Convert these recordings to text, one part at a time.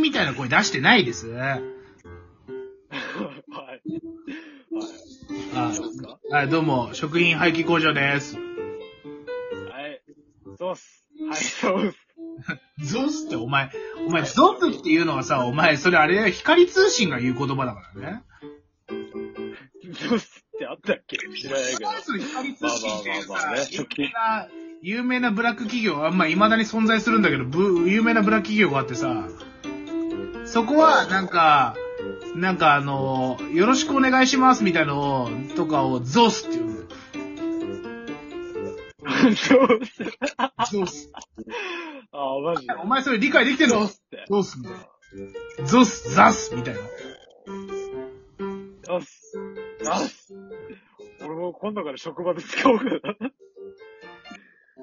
みたいな声出してないです。はい。あそうですか？はい、どうも、食品廃棄工場です。はい。そうっす。はい、そうっす。ゾスってお前、お前、ゾスっていうのはさ、お前、それあれだよ光通信が言う言葉だからね。そうってあったっけ？知らないけど。それ光通信っていうさまあまあまあまあね、有名な、有名なブラック企業は、まあ、未だに存在するんだけど、ブ有名なブラック企業があってさ、そこは、なんか、なんかあの、よろしくお願いしますみたいなのを、とかをゾスっていうの。そうっす。ゾス。ああ、マジで。お前それ理解できてんの？ゾスみたいな。ゾス、ザスみたいな。そうっす。そうっす。俺も今度から職場で使おうかな。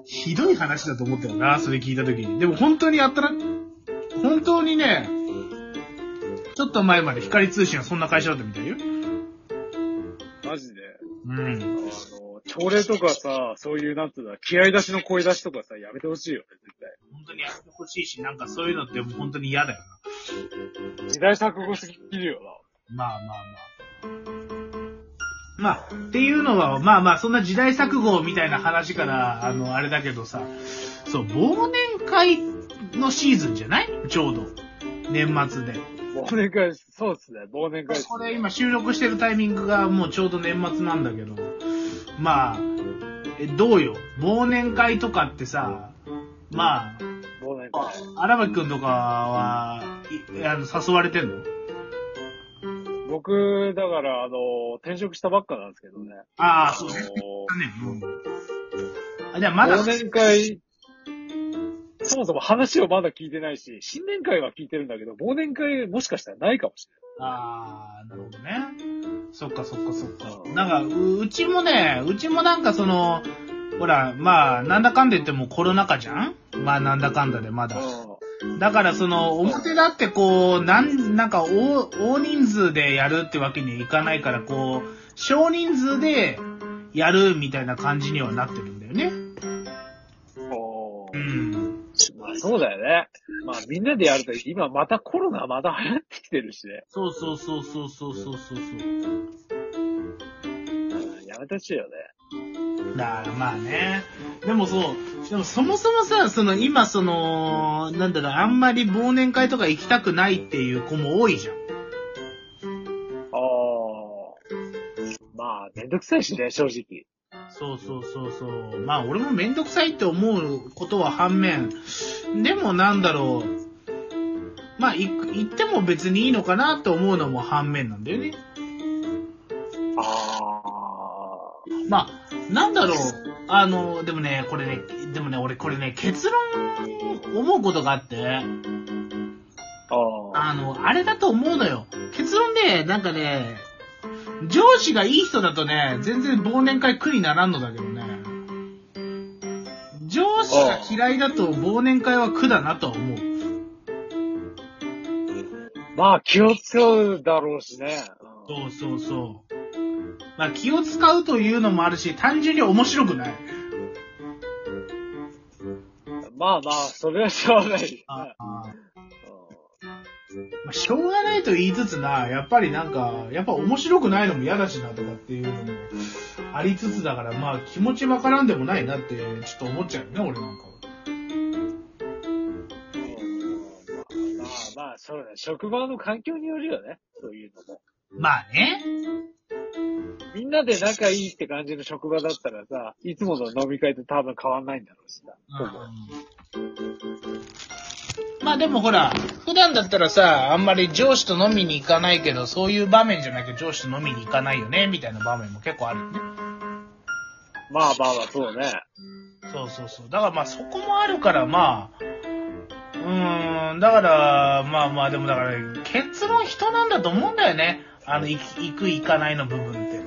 ひどい話だと思ったよな、それ聞いたときに。でも本当にやったら、本当にね、ちょっと前まで光通信はそんな会社だったみたいよ。マジで。うん。あの、朝礼とかさ、そういう、なんつうんだ、気合出しの声出しとかさ、やめてほしいよね、絶対。本当にやってほしいし、なんかそういうのって本当に嫌だよ時代錯誤すぎるよな。まあまあまあ。まあ、っていうのは、まあまあ、そんな時代錯誤みたいな話から、あの、あれだけどさ、そう、忘年会のシーズンじゃない？ちょうど。年末で。な。忘年会、そうっすね、忘年会ね。これ今収録してるタイミングがもうちょうど年末なんだけど、まあ、えどうよ？忘年会とかってさ、まあ、忘年会。荒牧くんとかは、いあの、誘われてんの？僕、だから、あの、転職したばっかなんですけどね。ああ、そうね。あねうん。あ、じゃあまだ、の忘年会、そもそも話をまだ聞いてないし、新年会は聞いてるんだけど、忘年会もしかしたらないかもしああ、なるほどね。そっかそっかそっか。なんか、ううちもね、うちもなんかその、ほら、まあ、なんだかんだ言ってもコロナ禍じゃん？まあ、なんだかんだでまだだからその、表だってこう、なん、なんか大、大人数でやるってわけにはいかないから、こう、少人数でやるみたいな感じにはなってるんだよね。うん。そうだよね。まあみんなでやると、今またコロナまた流行ってきてるしね。そうそうそうそうそうそうそう。やめてほしいよね。だからまあね。でもそう、でもそもそもさ、その今その、なんだろう、あんまり忘年会とか行きたくないっていう子も多いじゃん。ああ。まあ、めんどくさいしね、正直。そうそうそうそう。まあ俺もめんどくさいって思うことは反面、でもなんだろう。まあ行っても別にいいのかなと思うのも反面なんだよね。あまあ、なんだろう。あの、でもね、これね、でもね、俺これね、結論思うことがあって、あ。ああ。あの、あれだと思うのよ。結論で、なんかね、上司がいい人だとね、全然忘年会苦にならんのだけどね。上司が嫌いだと忘年会は苦だなとは思う。まあ、気を使うだろうしね。うんそうそうそう。まあ気を使うというのもあるし、単純に面白くない。まあまあ、それはしょうがないまあ、しょうがないと言いつつな、やっぱりなんか、やっぱ面白くないのも嫌だしなとかっていうのもありつつだから、まあ気持ちわからんでもないなって、ちょっと思っちゃうよね、俺なんかは。まあまあ、そうだね。職場の環境によるよね。そういうのも。まあね。みんなで仲いいって感じの職場だったらさ、いつもの飲み会と多分変わんないんだろうしさ。ほぼまあでもほら、普段だったらさ、あんまり上司と飲みに行かないけど、そういう場面じゃなきゃ上司と飲みに行かないよね、みたいな場面も結構あるよね。まあまあまあ、そうね。そうそうそう。だからまあそこもあるからまあ、うーん、だから、まあまあでもだから、結論人なんだと思うんだよね。あの、行く行かないの部分って。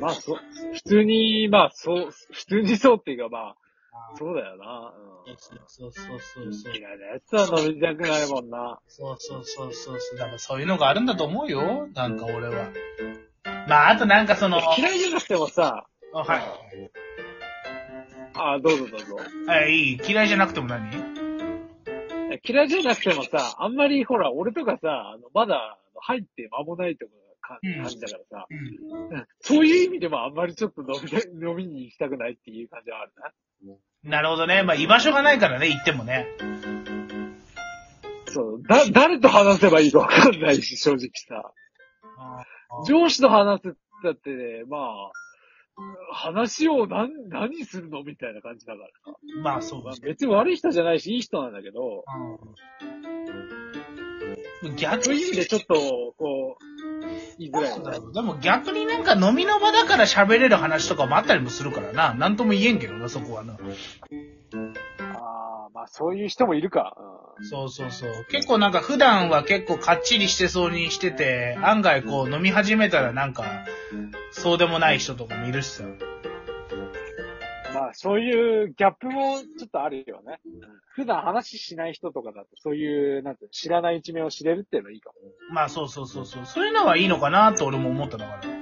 まあ、そう、普通に、まあ、そう、普通にそうっていうか、まあ、そうだよな。うん。そうそうそうそうそう。嫌いなやつは飲みたくないもんな。そうそうそうそうそう。だからそういうのがあるんだと思うよ。なんか俺は。まあ、あとなんかその、嫌いじゃなくてもさ、あはい。あどうぞどうぞ。はい、い？い。嫌いじゃなくても何？嫌いじゃなくてもさ、あんまりほら、俺とかさ、あの、まだ入って間もないとか感じだからさ、うんうんそういう意味でもあんまりちょっと飲み 飲みに行きたくないっていう感じはあるな。なるほどね。まあ、居場所がないからね、行ってもね。そう、だ、誰と話せばいいかわかんないし、正直さ。上司と話すだってね、まあ、話を何、何するのみたいな感じだからさ。まあ、そうまあです。別に悪い人じゃないし、いい人なんだけど、うん逆にそういう意味でちょっと、こう、言いづらい。でも逆になんか飲みの場だから喋れる話とかもあったりもするからな。なんとも言えんけどな、そこはな。ああ、まあそういう人もいるか。そうそうそう。結構なんか普段は結構かっちりしてそうにしてて、案外こう飲み始めたらなんか、そうでもない人とかもいるしさ。うんまあそういうギャップもちょっとあるよね。普段話しない人とかだと、そういう、なんていうの知らない一面を知れるっていうのはいいかも。まあそうそうそうそう。そういうのはいいのかなと俺も思っただから。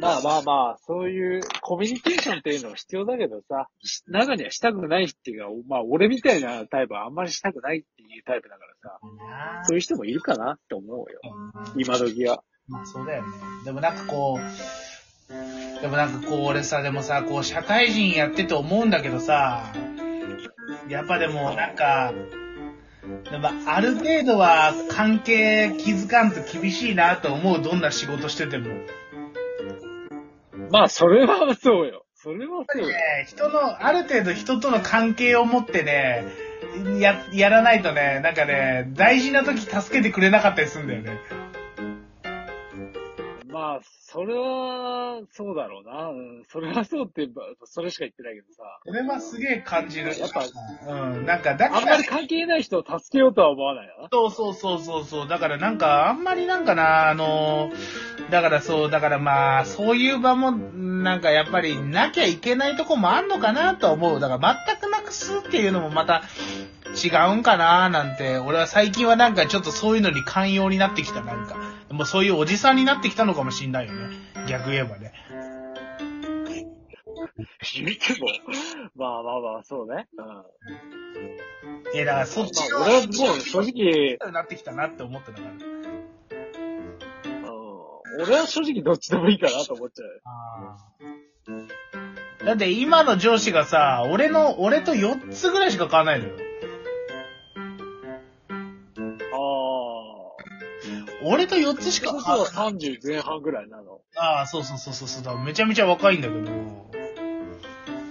まあまあまあ、そういうコミュニケーションっていうのは必要だけどさ、し中にはしたくないっていうか、まあ俺みたいなタイプはあんまりしたくないっていうタイプだからさ、そういう人もいるかなって思うよ。今時は。まあそうだよね。でもなんかこう、でもなんかこう俺さ、でもさ、こう社会人やってて思うんだけどさ、やっぱでもなんか、でもある程度は関係気づかんと厳しいなと思う、どんな仕事してても。まあそれはそうよ。それはそうよ。ぱりね、人の、ある程度人との関係を持ってね、や、やらないとね、なんかね、大事な時助けてくれなかったりするんだよね。まあ、それは、そうだろうな。うん、それはそうって言えば、それしか言ってないけどさ。それはすげえ感じる。やっぱ、うん、なんか、だからあんまり関係ない人を助けようとは思わないよな。そうそうそうそうそう。だからなんか、あんまりなんかな、あの、だからそう、だからまあ、そういう場も、なんかやっぱりなきゃいけないとこもあんのかなと思う。だから全くなくすっていうのもまた違うんかななんて、俺は最近はなんかちょっとそういうのに寛容になってきた、なんか。もうそういうおじさんになってきたのかもしんないよね。逆言えばね。言っても、まあまあまあ、そうね。うん。まいや、だからそっちあ、俺はもう正直、なってきたなって思ってたから。うん、俺は正直どっちでもいいかなと思っちゃう。だって今の上司がさ、俺の、俺と4つぐらいしか買わないのよ。俺と4つしあ。かそうそう買わない。30前半ぐらいなの。ああ、そうそうそうそうそうだ。めちゃめちゃ若いんだけど、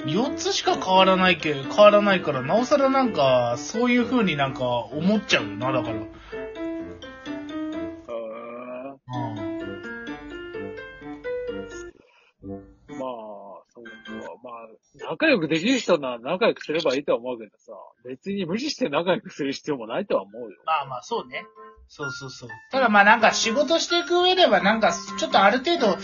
4つしか変わらないけ、変わらないから、なおさらなんか、そういう風になんか思っちゃうよな、だから。仲良くできる人なら仲良くすればいいとは思うけどさ、別に無視して仲良くする必要もないとは思うよ。まあまあ、そうね。そうそうそう。ただまあなんか仕事していく上ではなんかちょっとある程度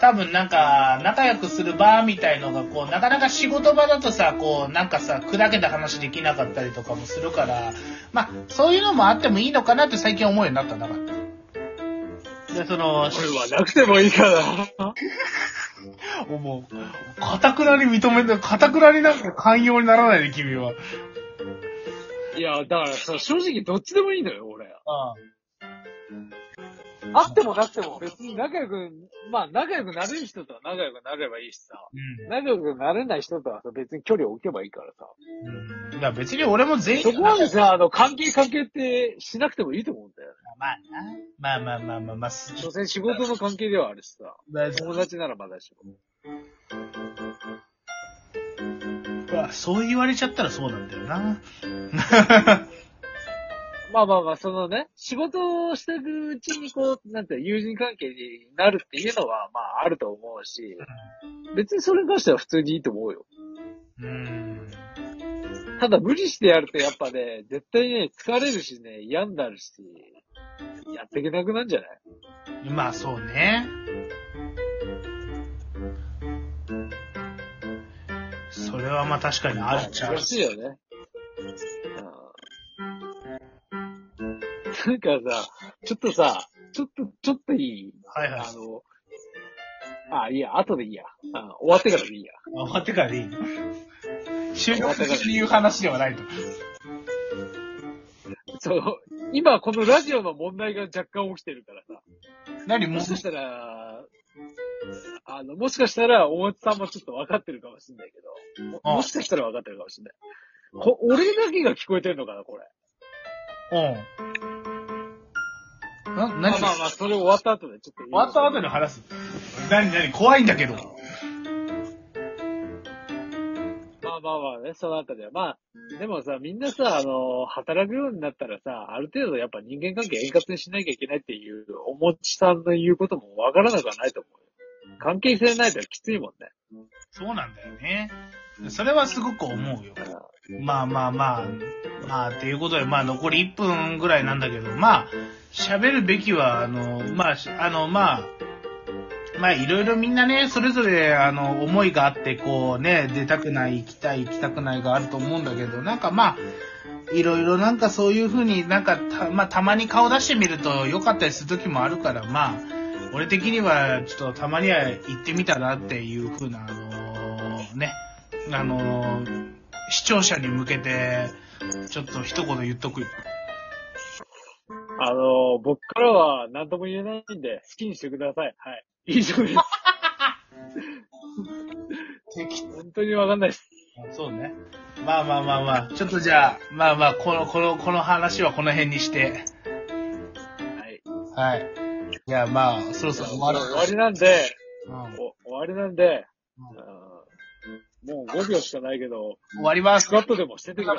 多分なんか仲良くする場みたいのがこうなかなか仕事場だとさこうなんかさ砕けた話できなかったりとかもするからまあそういうのもあってもいいのかなって最近思うようになったんだから。で、その、俺はなくてもいいかな。もう、かたくなに認めて、かたくなになんか寛容にならないで、君は。いや、だからさ、正直どっちでもいいのよ、俺。ああってもなくても別に仲良く、まあ仲良くなれる人とは仲良くなればいいしさ。うん。仲良くなれない人とはさ、別に距離を置けばいいからさ。うん。だから別に俺も全員そこまでさ、あの、関係関係ってしなくてもいいと思うんだよね。まあな。まあまあまあまあまあ、す所詮仕事の関係ではあるしさ。まあ友達ならまだしも。まあそう言われちゃったらそうなんだよな。まあまあまあ、そのね、仕事をしていくうちにこう、なんていうの友人関係になるっていうのは、まああると思うし、別にそれに関しては普通にいいと思うよ。うん。ただ無理してやるとやっぱね、絶対ね、疲れるしね、嫌になるし、やっていけなくなるんじゃない？まあそうね。それはまあ確かにあるっちゃある難。しいよね。うんなんかさ、ちょっとさ、ちょっと、ちょっといい？はいはい。あの、あ、いいや、後でいいや。うん終わってからでいいや。終わってからでいい収録中に言う話ではないと。そう、今このラジオの問題が若干起きてるからさ。何？もしかしたら、あの、もしかしたら、大松さんもちょっと分かってるかもしれないけど、もあもしかしたら分かってるかもしれない。こ俺だけが聞こえてるのかな、これ。うん。な、ま何あまあまあ、それ終わった後でちょっと言い終わった後で。で話す。何何？怖いんだけど。まあまあまあね、そのあたりは。まあ、でもさ、みんなさ、あの、働くようになったらさ、ある程度やっぱ人間関係円滑にしなきゃいけないっていう、おもちさんの言うことも分からなくはないと思うよ。関係性ないときついもんね。そうなんだよね。それはすごく思うよ。まあまあまあ、まあ、っていうことで、まあ残り1分ぐらいなんだけど、まあ、喋るべきは、あの、まあ、しあの、まあ、まあ、いろいろみんなね、それぞれ、あの、思いがあって、こうね、出たくない、行きたい、行きたくないがあると思うんだけど、なんかまあ、いろいろなんかそういうふうになんかた、まあ、たまに顔出してみると良かったりする時もあるから、まあ、俺的には、ちょっとたまには行ってみたらっていうふうな、あのね、あの視聴者に向けて、ちょっと一言言っとくよ。あの、僕からは何とも言えないんで、好きにしてください。はい。以上です。本当にわかんないです。そうね。まあまあまあまあ、ちょっとじゃあ、まあまあ、この、この、この話はこの辺にして、はい。はい。いや、まあ、そろそろ終わる。終わりなんで、うんお終わりなんで、うんうんもう5秒しかないけど、終わりますス。カットでもしててください。